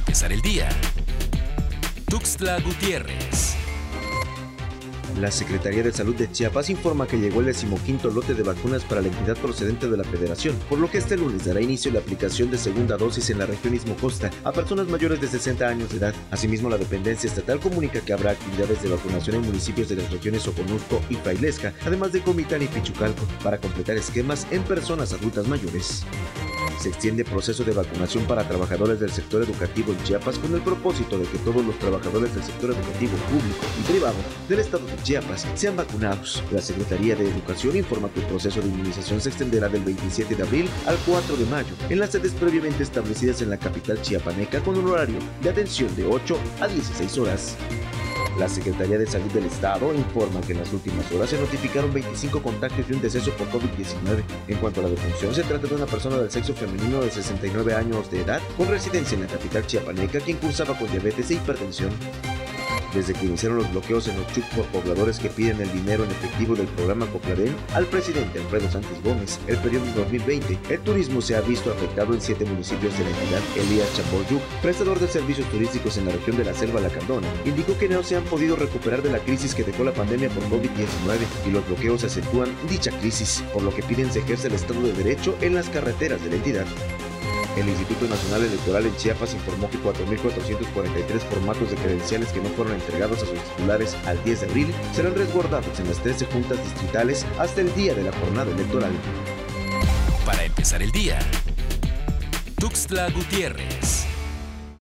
empezar el día. Tuxtla Gutiérrez. La Secretaría de Salud de Chiapas informa que llegó el decimoquinto lote de vacunas para la entidad procedente de la Federación, por lo que este lunes dará inicio la aplicación de segunda dosis en la región Istmo Costa a personas mayores de 60 años de edad. Asimismo, la dependencia estatal comunica que habrá actividades de vacunación en municipios de las regiones Oconusco y Frailesca, además de Comitán y Pichucalco, para completar esquemas en personas adultas mayores. Se extiende proceso de vacunación para trabajadores del sector educativo en Chiapas con el propósito de que todos los trabajadores del sector educativo público y privado del estado de Chiapas sean vacunados. La Secretaría de Educación informa que el proceso de inmunización se extenderá del 27 de abril al 4 de mayo en las sedes previamente establecidas en la capital chiapaneca con un horario de atención de 8 a 16 horas. La Secretaría de Salud del Estado informa que en las últimas horas se notificaron 25 contagios y un deceso por COVID-19. En cuanto a la defunción, se trata de una persona del sexo femenino de 69 años de edad con residencia en la capital chiapaneca quien cursaba con diabetes e hipertensión. Desde que iniciaron los bloqueos en Ochuc por pobladores que piden el dinero en efectivo del programa Copladén al presidente Alfredo Sánchez Gómez, el periodo 2020, el turismo se ha visto afectado en siete municipios de la entidad. Elías Chamboyuk, prestador de servicios turísticos en la región de la Selva Lacandona, indicó que no se han podido recuperar de la crisis que dejó la pandemia por COVID-19 y los bloqueos acentúan dicha crisis, por lo que piden se ejerce el Estado de Derecho en las carreteras de la entidad. El Instituto Nacional Electoral en Chiapas informó que 4.443 formatos de credenciales que no fueron entregados a sus titulares al 10 de abril serán resguardados en las 13 juntas distritales hasta el día de la jornada electoral. Para empezar el día. Tuxtla Gutiérrez.